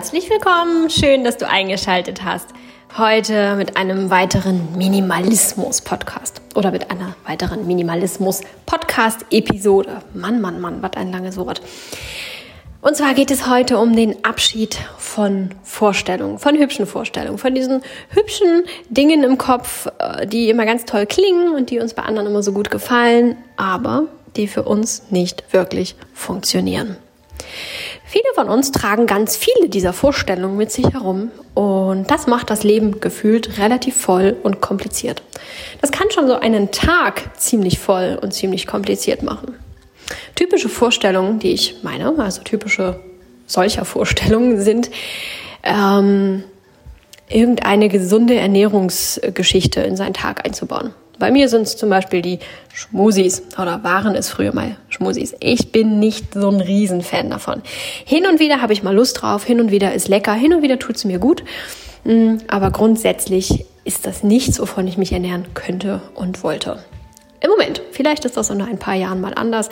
Herzlich willkommen, schön, dass du eingeschaltet hast. Heute mit einem weiteren Minimalismus-Podcast oder mit einer weiteren Minimalismus-Podcast-Episode. Mann, Mann, Mann, was ein langes Wort. Und zwar geht es heute um den Abschied von Vorstellungen, von hübschen Vorstellungen, von diesen hübschen Dingen im Kopf, äh, die immer ganz toll klingen und die uns bei anderen immer so gut gefallen, aber die für uns nicht wirklich funktionieren. Von uns tragen ganz viele dieser Vorstellungen mit sich herum und das macht das Leben gefühlt relativ voll und kompliziert. Das kann schon so einen Tag ziemlich voll und ziemlich kompliziert machen. Typische Vorstellungen, die ich meine, also typische solcher Vorstellungen sind ähm, irgendeine gesunde Ernährungsgeschichte in seinen Tag einzubauen. Bei mir sind es zum Beispiel die Schmusis oder waren es früher mal Schmusis. Ich bin nicht so ein Riesenfan davon. Hin und wieder habe ich mal Lust drauf, hin und wieder ist lecker, hin und wieder tut es mir gut. Mm, aber grundsätzlich ist das nichts, wovon ich mich ernähren könnte und wollte. Im Moment. Vielleicht ist das in ein paar Jahren mal anders.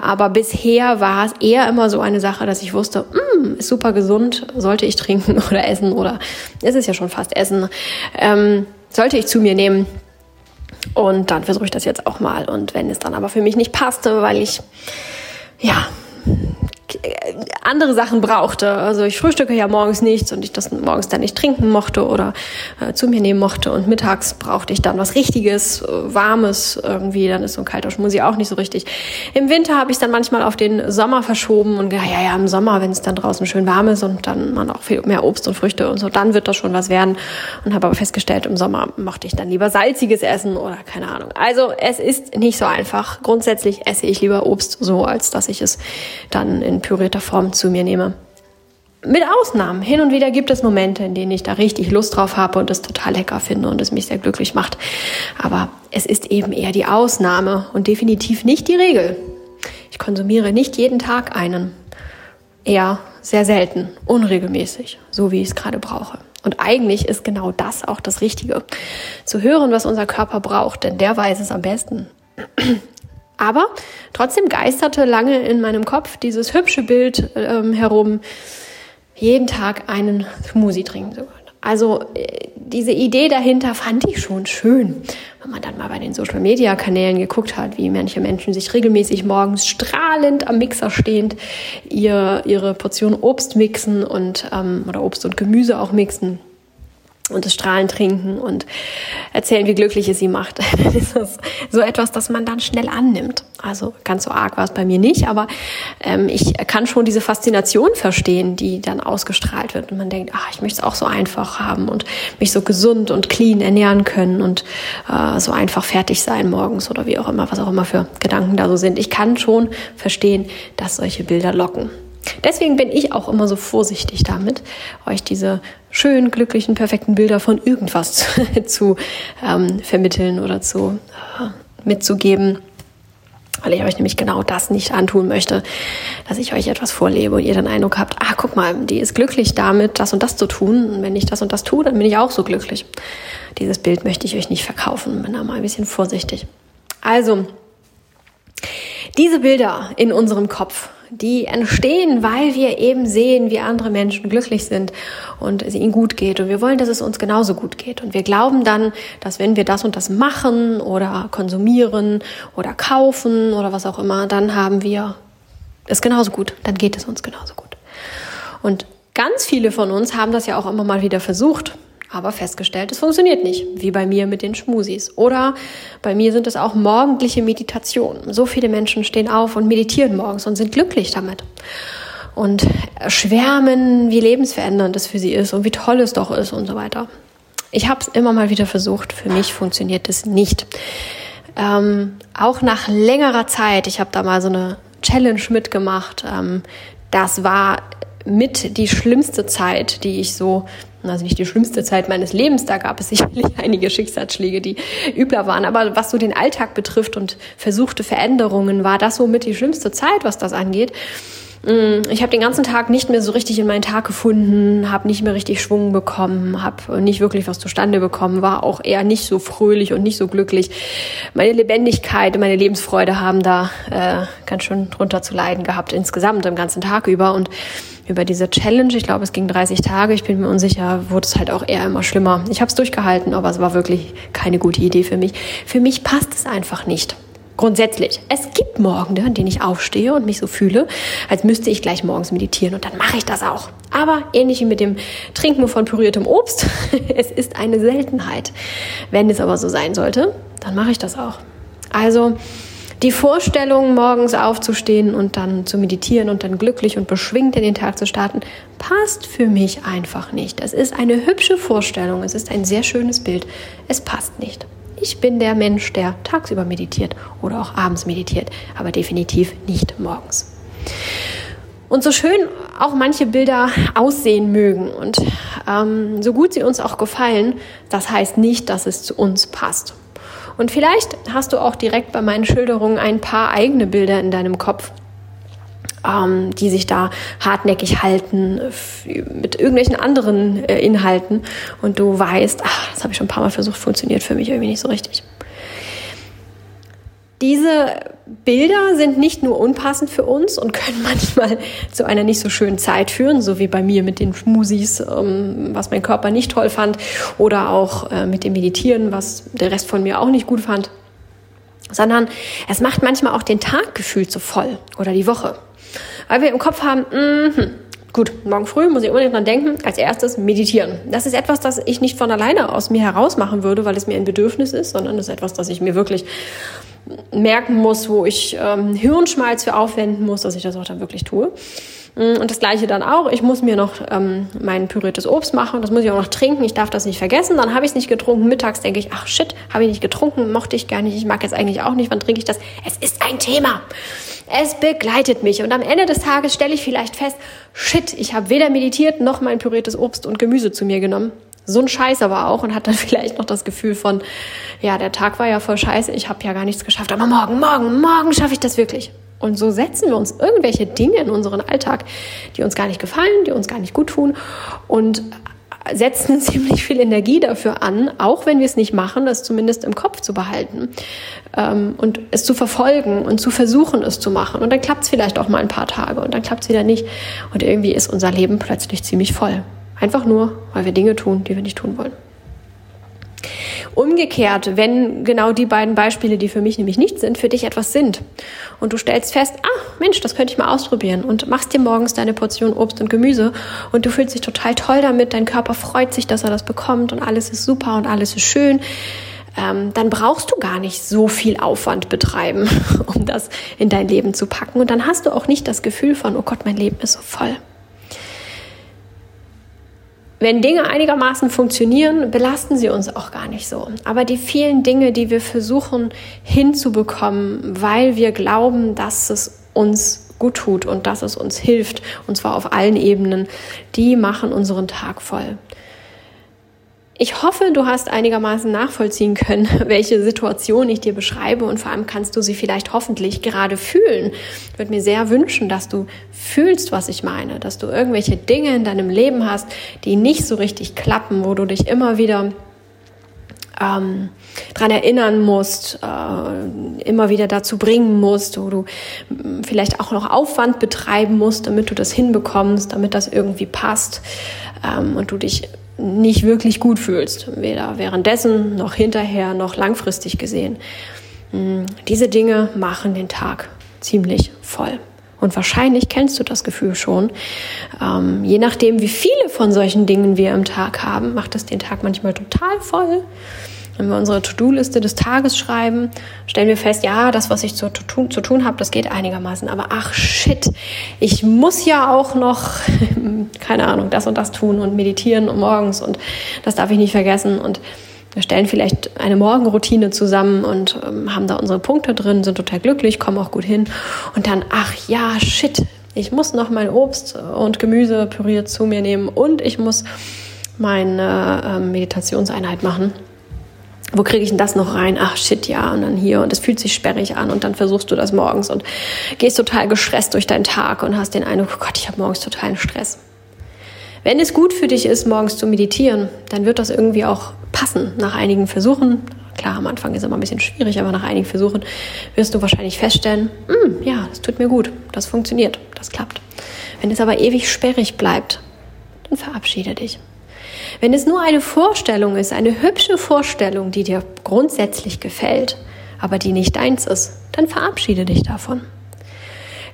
Aber bisher war es eher immer so eine Sache, dass ich wusste, mm, ist super gesund, sollte ich trinken oder essen oder es ist ja schon fast Essen, ähm, sollte ich zu mir nehmen. Und dann versuche ich das jetzt auch mal. Und wenn es dann aber für mich nicht passte, weil ich, ja, andere Sachen brauchte. Also ich frühstücke ja morgens nichts und ich das morgens dann nicht trinken mochte oder äh, zu mir nehmen mochte. Und mittags brauchte ich dann was Richtiges, äh, Warmes irgendwie. Dann ist so ein kalter Schmusi auch nicht so richtig. Im Winter habe ich dann manchmal auf den Sommer verschoben und gedacht, ja, ja, im Sommer, wenn es dann draußen schön warm ist und dann man auch viel mehr Obst und Früchte und so, dann wird das schon was werden. Und habe aber festgestellt, im Sommer mochte ich dann lieber salziges Essen oder keine Ahnung. Also es ist nicht so einfach. Grundsätzlich esse ich lieber Obst so, als dass ich es dann in pürierter Form zu mir nehme. Mit Ausnahmen. Hin und wieder gibt es Momente, in denen ich da richtig Lust drauf habe und es total lecker finde und es mich sehr glücklich macht. Aber es ist eben eher die Ausnahme und definitiv nicht die Regel. Ich konsumiere nicht jeden Tag einen. Eher sehr selten, unregelmäßig, so wie ich es gerade brauche. Und eigentlich ist genau das auch das Richtige. Zu hören, was unser Körper braucht, denn der weiß es am besten. Aber trotzdem geisterte lange in meinem Kopf dieses hübsche Bild ähm, herum, jeden Tag einen Smoothie trinken zu können. Also äh, diese Idee dahinter fand ich schon schön. Wenn man dann mal bei den Social-Media-Kanälen geguckt hat, wie manche Menschen sich regelmäßig morgens strahlend am Mixer stehend ihr, ihre Portion Obst mixen und ähm, oder Obst und Gemüse auch mixen und das Strahlen trinken und erzählen, wie glücklich es sie macht. dann ist das so etwas, das man dann schnell annimmt. Also ganz so arg war es bei mir nicht, aber ähm, ich kann schon diese Faszination verstehen, die dann ausgestrahlt wird. Und man denkt, ach, ich möchte es auch so einfach haben und mich so gesund und clean ernähren können und äh, so einfach fertig sein morgens oder wie auch immer, was auch immer für Gedanken da so sind. Ich kann schon verstehen, dass solche Bilder locken. Deswegen bin ich auch immer so vorsichtig damit, euch diese schönen, glücklichen, perfekten Bilder von irgendwas zu, zu ähm, vermitteln oder zu äh, mitzugeben. Weil ich euch nämlich genau das nicht antun möchte, dass ich euch etwas vorlebe und ihr den Eindruck habt, ah, guck mal, die ist glücklich damit, das und das zu tun. Und wenn ich das und das tue, dann bin ich auch so glücklich. Dieses Bild möchte ich euch nicht verkaufen, bin da mal ein bisschen vorsichtig. Also, diese Bilder in unserem Kopf, die entstehen, weil wir eben sehen, wie andere Menschen glücklich sind und es ihnen gut geht. Und wir wollen, dass es uns genauso gut geht. Und wir glauben dann, dass wenn wir das und das machen oder konsumieren oder kaufen oder was auch immer, dann haben wir es genauso gut. Dann geht es uns genauso gut. Und ganz viele von uns haben das ja auch immer mal wieder versucht aber festgestellt, es funktioniert nicht, wie bei mir mit den Schmusis. Oder bei mir sind es auch morgendliche Meditationen. So viele Menschen stehen auf und meditieren morgens und sind glücklich damit. Und schwärmen, wie lebensverändernd es für sie ist und wie toll es doch ist und so weiter. Ich habe es immer mal wieder versucht, für mich funktioniert es nicht. Ähm, auch nach längerer Zeit, ich habe da mal so eine Challenge mitgemacht, ähm, das war mit die schlimmste Zeit, die ich so also nicht die schlimmste Zeit meines Lebens, da gab es sicherlich einige Schicksalsschläge, die übler waren. Aber was so den Alltag betrifft und versuchte Veränderungen, war das somit die schlimmste Zeit, was das angeht. Mm, ich habe den ganzen Tag nicht mehr so richtig in meinen Tag gefunden, habe nicht mehr richtig Schwung bekommen, habe nicht wirklich was zustande bekommen, war auch eher nicht so fröhlich und nicht so glücklich. Meine Lebendigkeit meine Lebensfreude haben da äh, ganz schön drunter zu leiden gehabt insgesamt im ganzen Tag über und über diese Challenge, ich glaube, es ging 30 Tage, ich bin mir unsicher, wurde es halt auch eher immer schlimmer. Ich habe es durchgehalten, aber es war wirklich keine gute Idee für mich. Für mich passt es einfach nicht. Grundsätzlich. Es gibt Morgen, an denen ich aufstehe und mich so fühle, als müsste ich gleich morgens meditieren und dann mache ich das auch. Aber ähnlich wie mit dem Trinken von püriertem Obst, es ist eine Seltenheit. Wenn es aber so sein sollte, dann mache ich das auch. Also die Vorstellung, morgens aufzustehen und dann zu meditieren und dann glücklich und beschwingt in den Tag zu starten, passt für mich einfach nicht. Es ist eine hübsche Vorstellung, es ist ein sehr schönes Bild. Es passt nicht. Ich bin der Mensch, der tagsüber meditiert oder auch abends meditiert, aber definitiv nicht morgens. Und so schön auch manche Bilder aussehen mögen und ähm, so gut sie uns auch gefallen, das heißt nicht, dass es zu uns passt. Und vielleicht hast du auch direkt bei meinen Schilderungen ein paar eigene Bilder in deinem Kopf, ähm, die sich da hartnäckig halten mit irgendwelchen anderen äh, Inhalten und du weißt, ach, das habe ich schon ein paar Mal versucht, funktioniert für mich irgendwie nicht so richtig. Diese Bilder sind nicht nur unpassend für uns und können manchmal zu einer nicht so schönen Zeit führen, so wie bei mir mit den Schmusis, was mein Körper nicht toll fand, oder auch äh, mit dem Meditieren, was der Rest von mir auch nicht gut fand, sondern es macht manchmal auch den Tag gefühlt so voll oder die Woche. Weil wir im Kopf haben, mh, gut, morgen früh muss ich unbedingt dran denken, als erstes meditieren. Das ist etwas, das ich nicht von alleine aus mir heraus machen würde, weil es mir ein Bedürfnis ist, sondern das ist etwas, das ich mir wirklich merken muss, wo ich ähm, Hirnschmalz für aufwenden muss, dass ich das auch dann wirklich tue. Mm, und das gleiche dann auch. Ich muss mir noch ähm, mein püriertes Obst machen. Das muss ich auch noch trinken. Ich darf das nicht vergessen. Dann habe ich es nicht getrunken. Mittags denke ich, ach shit, habe ich nicht getrunken, mochte ich gar nicht. Ich mag jetzt eigentlich auch nicht. Wann trinke ich das? Es ist ein Thema. Es begleitet mich. Und am Ende des Tages stelle ich vielleicht fest, shit, ich habe weder meditiert noch mein püriertes Obst und Gemüse zu mir genommen. So ein Scheiß aber auch und hat dann vielleicht noch das Gefühl von, ja, der Tag war ja voll scheiße, ich habe ja gar nichts geschafft, aber morgen, morgen, morgen schaffe ich das wirklich. Und so setzen wir uns irgendwelche Dinge in unseren Alltag, die uns gar nicht gefallen, die uns gar nicht gut tun und setzen ziemlich viel Energie dafür an, auch wenn wir es nicht machen, das zumindest im Kopf zu behalten ähm, und es zu verfolgen und zu versuchen, es zu machen. Und dann klappt es vielleicht auch mal ein paar Tage und dann klappt es wieder nicht. Und irgendwie ist unser Leben plötzlich ziemlich voll. Einfach nur, weil wir Dinge tun, die wir nicht tun wollen. Umgekehrt, wenn genau die beiden Beispiele, die für mich nämlich nicht sind, für dich etwas sind. Und du stellst fest, ah, Mensch, das könnte ich mal ausprobieren. Und machst dir morgens deine Portion Obst und Gemüse und du fühlst dich total toll damit, dein Körper freut sich, dass er das bekommt und alles ist super und alles ist schön, ähm, dann brauchst du gar nicht so viel Aufwand betreiben, um das in dein Leben zu packen. Und dann hast du auch nicht das Gefühl von, oh Gott, mein Leben ist so voll. Wenn Dinge einigermaßen funktionieren, belasten sie uns auch gar nicht so. Aber die vielen Dinge, die wir versuchen hinzubekommen, weil wir glauben, dass es uns gut tut und dass es uns hilft, und zwar auf allen Ebenen, die machen unseren Tag voll. Ich hoffe, du hast einigermaßen nachvollziehen können, welche Situation ich dir beschreibe und vor allem kannst du sie vielleicht hoffentlich gerade fühlen. Ich würde mir sehr wünschen, dass du fühlst, was ich meine, dass du irgendwelche Dinge in deinem Leben hast, die nicht so richtig klappen, wo du dich immer wieder ähm, dran erinnern musst, äh, immer wieder dazu bringen musst, wo du mm, vielleicht auch noch Aufwand betreiben musst, damit du das hinbekommst, damit das irgendwie passt ähm, und du dich nicht wirklich gut fühlst, weder währenddessen noch hinterher noch langfristig gesehen. Hm, diese Dinge machen den Tag ziemlich voll. Und wahrscheinlich kennst du das Gefühl schon. Ähm, je nachdem, wie viele von solchen Dingen wir im Tag haben, macht es den Tag manchmal total voll. Wenn wir unsere To-Do-Liste des Tages schreiben, stellen wir fest, ja, das, was ich zu, tun, zu tun habe, das geht einigermaßen. Aber ach shit, ich muss ja auch noch, keine Ahnung, das und das tun und meditieren und morgens und das darf ich nicht vergessen. Und wir stellen vielleicht eine Morgenroutine zusammen und ähm, haben da unsere Punkte drin, sind total glücklich, kommen auch gut hin. Und dann, ach ja, shit, ich muss noch mein Obst und Gemüse püriert zu mir nehmen und ich muss meine äh, Meditationseinheit machen wo kriege ich denn das noch rein? Ach shit, ja, und dann hier und es fühlt sich sperrig an und dann versuchst du das morgens und gehst total gestresst durch deinen Tag und hast den Eindruck, oh Gott, ich habe morgens totalen Stress. Wenn es gut für dich ist, morgens zu meditieren, dann wird das irgendwie auch passen nach einigen Versuchen. Klar, am Anfang ist immer ein bisschen schwierig, aber nach einigen Versuchen wirst du wahrscheinlich feststellen, hm, ja, das tut mir gut, das funktioniert, das klappt. Wenn es aber ewig sperrig bleibt, dann verabschiede dich. Wenn es nur eine Vorstellung ist, eine hübsche Vorstellung, die dir grundsätzlich gefällt, aber die nicht deins ist, dann verabschiede dich davon.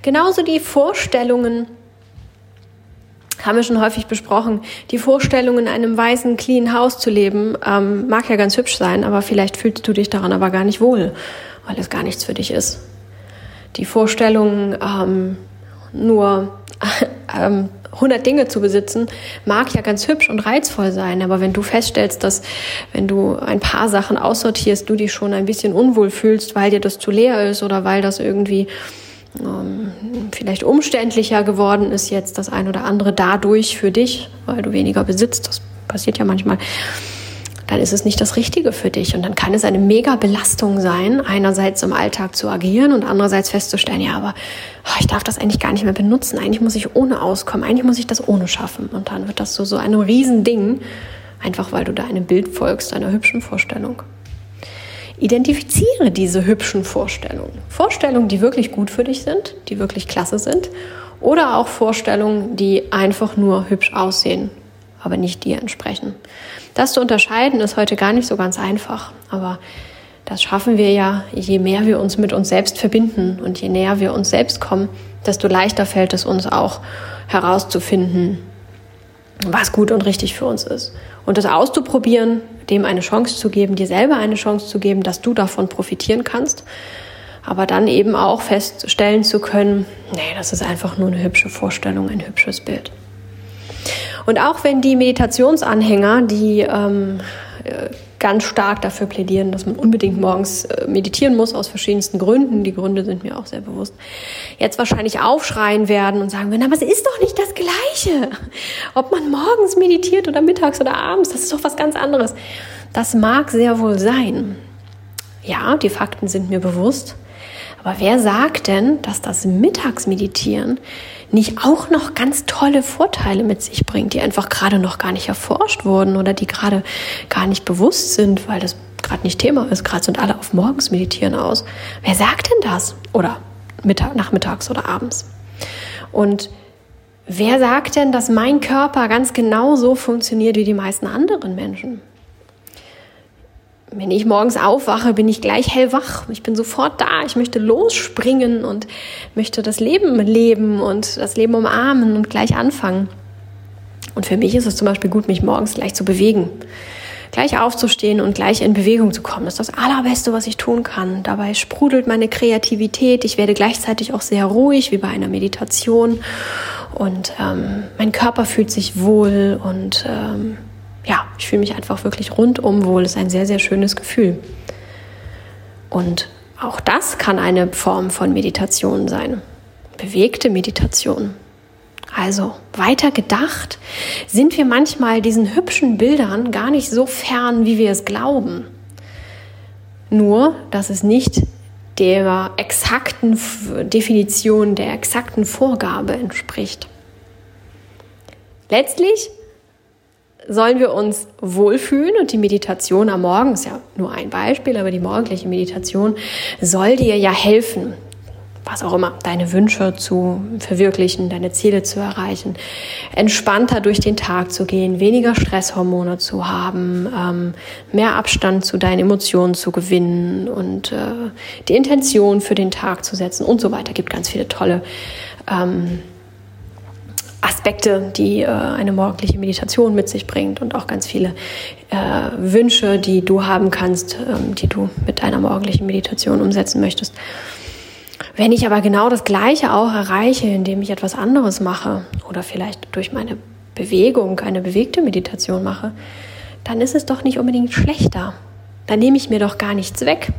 Genauso die Vorstellungen, haben wir schon häufig besprochen, die Vorstellung, in einem weißen, clean Haus zu leben, ähm, mag ja ganz hübsch sein, aber vielleicht fühlst du dich daran aber gar nicht wohl, weil es gar nichts für dich ist. Die Vorstellung, ähm, nur ähm, 100 Dinge zu besitzen, mag ja ganz hübsch und reizvoll sein, aber wenn du feststellst, dass wenn du ein paar Sachen aussortierst, du dich schon ein bisschen unwohl fühlst, weil dir das zu leer ist oder weil das irgendwie ähm, vielleicht umständlicher geworden ist jetzt das ein oder andere dadurch für dich, weil du weniger besitzt, das passiert ja manchmal, dann ist es nicht das Richtige für dich. Und dann kann es eine mega Belastung sein, einerseits im Alltag zu agieren und andererseits festzustellen, ja, aber oh, ich darf das eigentlich gar nicht mehr benutzen. Eigentlich muss ich ohne auskommen. Eigentlich muss ich das ohne schaffen. Und dann wird das so, so ein Riesending, einfach weil du da einem Bild folgst, einer hübschen Vorstellung. Identifiziere diese hübschen Vorstellungen. Vorstellungen, die wirklich gut für dich sind, die wirklich klasse sind. Oder auch Vorstellungen, die einfach nur hübsch aussehen, aber nicht dir entsprechen. Das zu unterscheiden ist heute gar nicht so ganz einfach, aber das schaffen wir ja, je mehr wir uns mit uns selbst verbinden und je näher wir uns selbst kommen, desto leichter fällt es uns auch herauszufinden, was gut und richtig für uns ist. Und das auszuprobieren, dem eine Chance zu geben, dir selber eine Chance zu geben, dass du davon profitieren kannst. Aber dann eben auch feststellen zu können, nee, das ist einfach nur eine hübsche Vorstellung, ein hübsches Bild. Und auch wenn die Meditationsanhänger, die ähm, äh, ganz stark dafür plädieren, dass man unbedingt morgens äh, meditieren muss, aus verschiedensten Gründen, die Gründe sind mir auch sehr bewusst, jetzt wahrscheinlich aufschreien werden und sagen werden, aber es ist doch nicht das Gleiche. Ob man morgens meditiert oder mittags oder abends, das ist doch was ganz anderes. Das mag sehr wohl sein. Ja, die Fakten sind mir bewusst. Aber wer sagt denn, dass das Mittagsmeditieren nicht auch noch ganz tolle Vorteile mit sich bringt, die einfach gerade noch gar nicht erforscht wurden oder die gerade gar nicht bewusst sind, weil das gerade nicht Thema ist. Gerade sind alle auf morgens meditieren aus. Wer sagt denn das? Oder Mittag, nachmittags oder abends? Und wer sagt denn, dass mein Körper ganz genau so funktioniert wie die meisten anderen Menschen? Wenn ich morgens aufwache, bin ich gleich hellwach. Ich bin sofort da. Ich möchte losspringen und möchte das Leben leben und das Leben umarmen und gleich anfangen. Und für mich ist es zum Beispiel gut, mich morgens gleich zu bewegen. Gleich aufzustehen und gleich in Bewegung zu kommen. Das ist das Allerbeste, was ich tun kann. Dabei sprudelt meine Kreativität. Ich werde gleichzeitig auch sehr ruhig, wie bei einer Meditation. Und ähm, mein Körper fühlt sich wohl und ähm, ja, ich fühle mich einfach wirklich rundum wohl. Es ist ein sehr, sehr schönes Gefühl. Und auch das kann eine Form von Meditation sein. Bewegte Meditation. Also weiter gedacht, sind wir manchmal diesen hübschen Bildern gar nicht so fern, wie wir es glauben. Nur, dass es nicht der exakten Definition, der exakten Vorgabe entspricht. Letztlich sollen wir uns wohlfühlen und die Meditation am Morgen ist ja nur ein Beispiel, aber die morgendliche Meditation soll dir ja helfen, was auch immer, deine Wünsche zu verwirklichen, deine Ziele zu erreichen, entspannter durch den Tag zu gehen, weniger Stresshormone zu haben, ähm, mehr Abstand zu deinen Emotionen zu gewinnen und äh, die Intention für den Tag zu setzen und so weiter. Gibt ganz viele tolle ähm, Aspekte, die äh, eine morgendliche Meditation mit sich bringt und auch ganz viele äh, Wünsche, die du haben kannst, ähm, die du mit deiner morgendlichen Meditation umsetzen möchtest. Wenn ich aber genau das Gleiche auch erreiche, indem ich etwas anderes mache oder vielleicht durch meine Bewegung eine bewegte Meditation mache, dann ist es doch nicht unbedingt schlechter. Dann nehme ich mir doch gar nichts weg.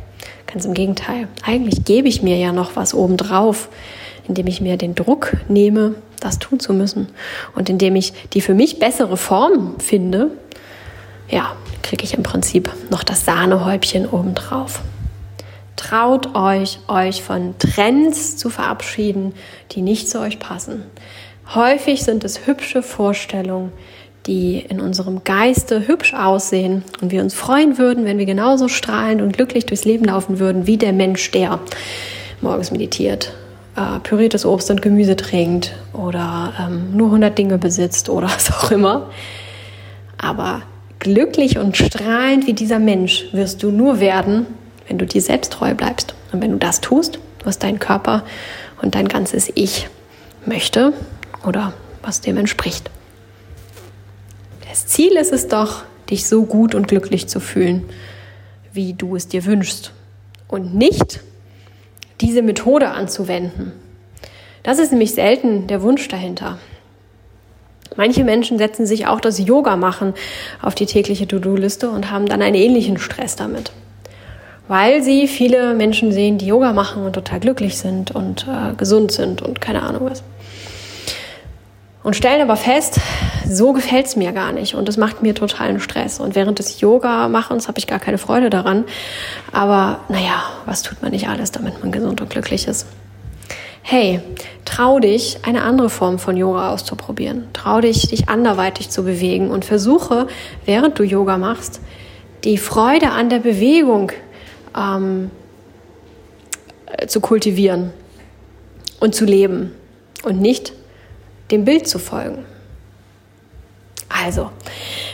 Ganz im Gegenteil. Eigentlich gebe ich mir ja noch was obendrauf, indem ich mir den Druck nehme, das tun zu müssen. Und indem ich die für mich bessere Form finde, ja, kriege ich im Prinzip noch das Sahnehäubchen obendrauf. Traut euch, euch von Trends zu verabschieden, die nicht zu euch passen. Häufig sind es hübsche Vorstellungen, die in unserem Geiste hübsch aussehen und wir uns freuen würden, wenn wir genauso strahlend und glücklich durchs Leben laufen würden wie der Mensch, der morgens meditiert, äh, püriertes Obst und Gemüse trinkt oder ähm, nur 100 Dinge besitzt oder was auch immer. Aber glücklich und strahlend wie dieser Mensch wirst du nur werden, wenn du dir selbst treu bleibst. Und wenn du das tust, was dein Körper und dein ganzes Ich möchte oder was dem entspricht. Das Ziel ist es doch, dich so gut und glücklich zu fühlen, wie du es dir wünschst. Und nicht diese Methode anzuwenden. Das ist nämlich selten der Wunsch dahinter. Manche Menschen setzen sich auch das Yoga machen auf die tägliche To-Do-Liste und haben dann einen ähnlichen Stress damit. Weil sie viele Menschen sehen, die Yoga machen und total glücklich sind und äh, gesund sind und keine Ahnung was. Und stellen aber fest, so gefällt es mir gar nicht und es macht mir totalen Stress. Und während des Yoga-Machens habe ich gar keine Freude daran. Aber naja, was tut man nicht alles, damit man gesund und glücklich ist? Hey, trau dich, eine andere Form von Yoga auszuprobieren. Trau dich, dich anderweitig zu bewegen und versuche, während du Yoga machst, die Freude an der Bewegung ähm, zu kultivieren und zu leben und nicht dem Bild zu folgen. Also,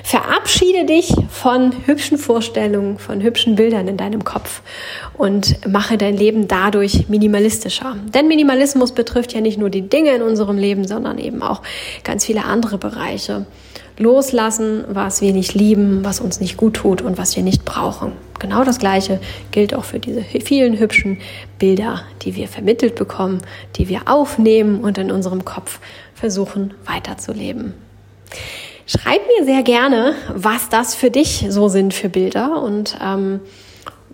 verabschiede dich von hübschen Vorstellungen, von hübschen Bildern in deinem Kopf und mache dein Leben dadurch minimalistischer. Denn Minimalismus betrifft ja nicht nur die Dinge in unserem Leben, sondern eben auch ganz viele andere Bereiche. Loslassen, was wir nicht lieben, was uns nicht gut tut und was wir nicht brauchen. Genau das Gleiche gilt auch für diese vielen hübschen Bilder, die wir vermittelt bekommen, die wir aufnehmen und in unserem Kopf versuchen weiterzuleben. Schreib mir sehr gerne, was das für dich so sind für Bilder und ähm,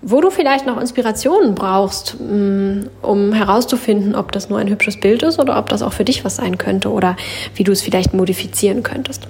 wo du vielleicht noch Inspirationen brauchst, mm, um herauszufinden, ob das nur ein hübsches Bild ist oder ob das auch für dich was sein könnte oder wie du es vielleicht modifizieren könntest.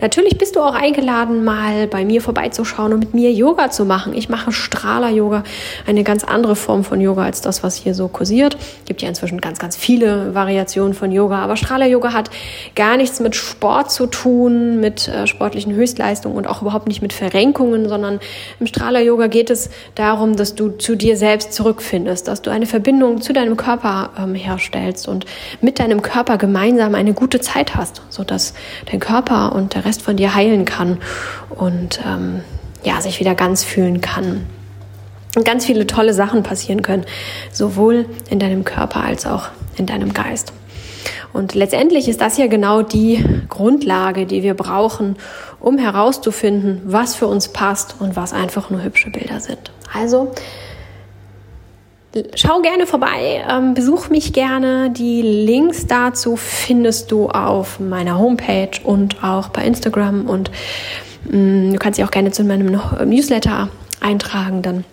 Natürlich bist du auch eingeladen, mal bei mir vorbeizuschauen und mit mir Yoga zu machen. Ich mache Strahler-Yoga, eine ganz andere Form von Yoga als das, was hier so kursiert. Gibt ja inzwischen ganz, ganz viele Variationen von Yoga, aber Strahler-Yoga hat gar nichts mit Sport zu tun, mit äh, sportlichen Höchstleistungen und auch überhaupt nicht mit Verrenkungen, sondern im Strahler-Yoga geht es darum, dass du zu dir selbst zurückfindest, dass du eine Verbindung zu deinem Körper ähm, herstellst und mit deinem Körper gemeinsam eine gute Zeit hast, sodass dein Körper und der Rest von dir heilen kann und ähm, ja, sich wieder ganz fühlen kann. Und ganz viele tolle Sachen passieren können, sowohl in deinem Körper als auch in deinem Geist. Und letztendlich ist das ja genau die Grundlage, die wir brauchen, um herauszufinden, was für uns passt und was einfach nur hübsche Bilder sind. Also Schau gerne vorbei, ähm, besuch mich gerne. Die Links dazu findest du auf meiner Homepage und auch bei Instagram. Und mh, mm, du kannst dich auch gerne zu meinem Newsletter eintragen. Dann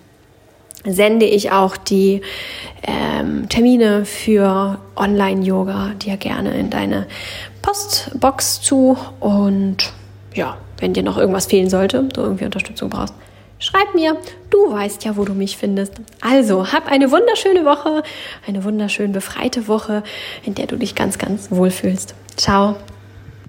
sende ich auch die ähm, Termine für Online-Yoga dir gerne in deine Postbox zu. Und ja, wenn dir noch irgendwas fehlen sollte, du irgendwie Unterstützung brauchst, Schreib mir, du weißt ja, wo du mich findest. Also, hab eine wunderschöne Woche, eine wunderschön befreite Woche, in der du dich ganz, ganz wohl fühlst. Ciao.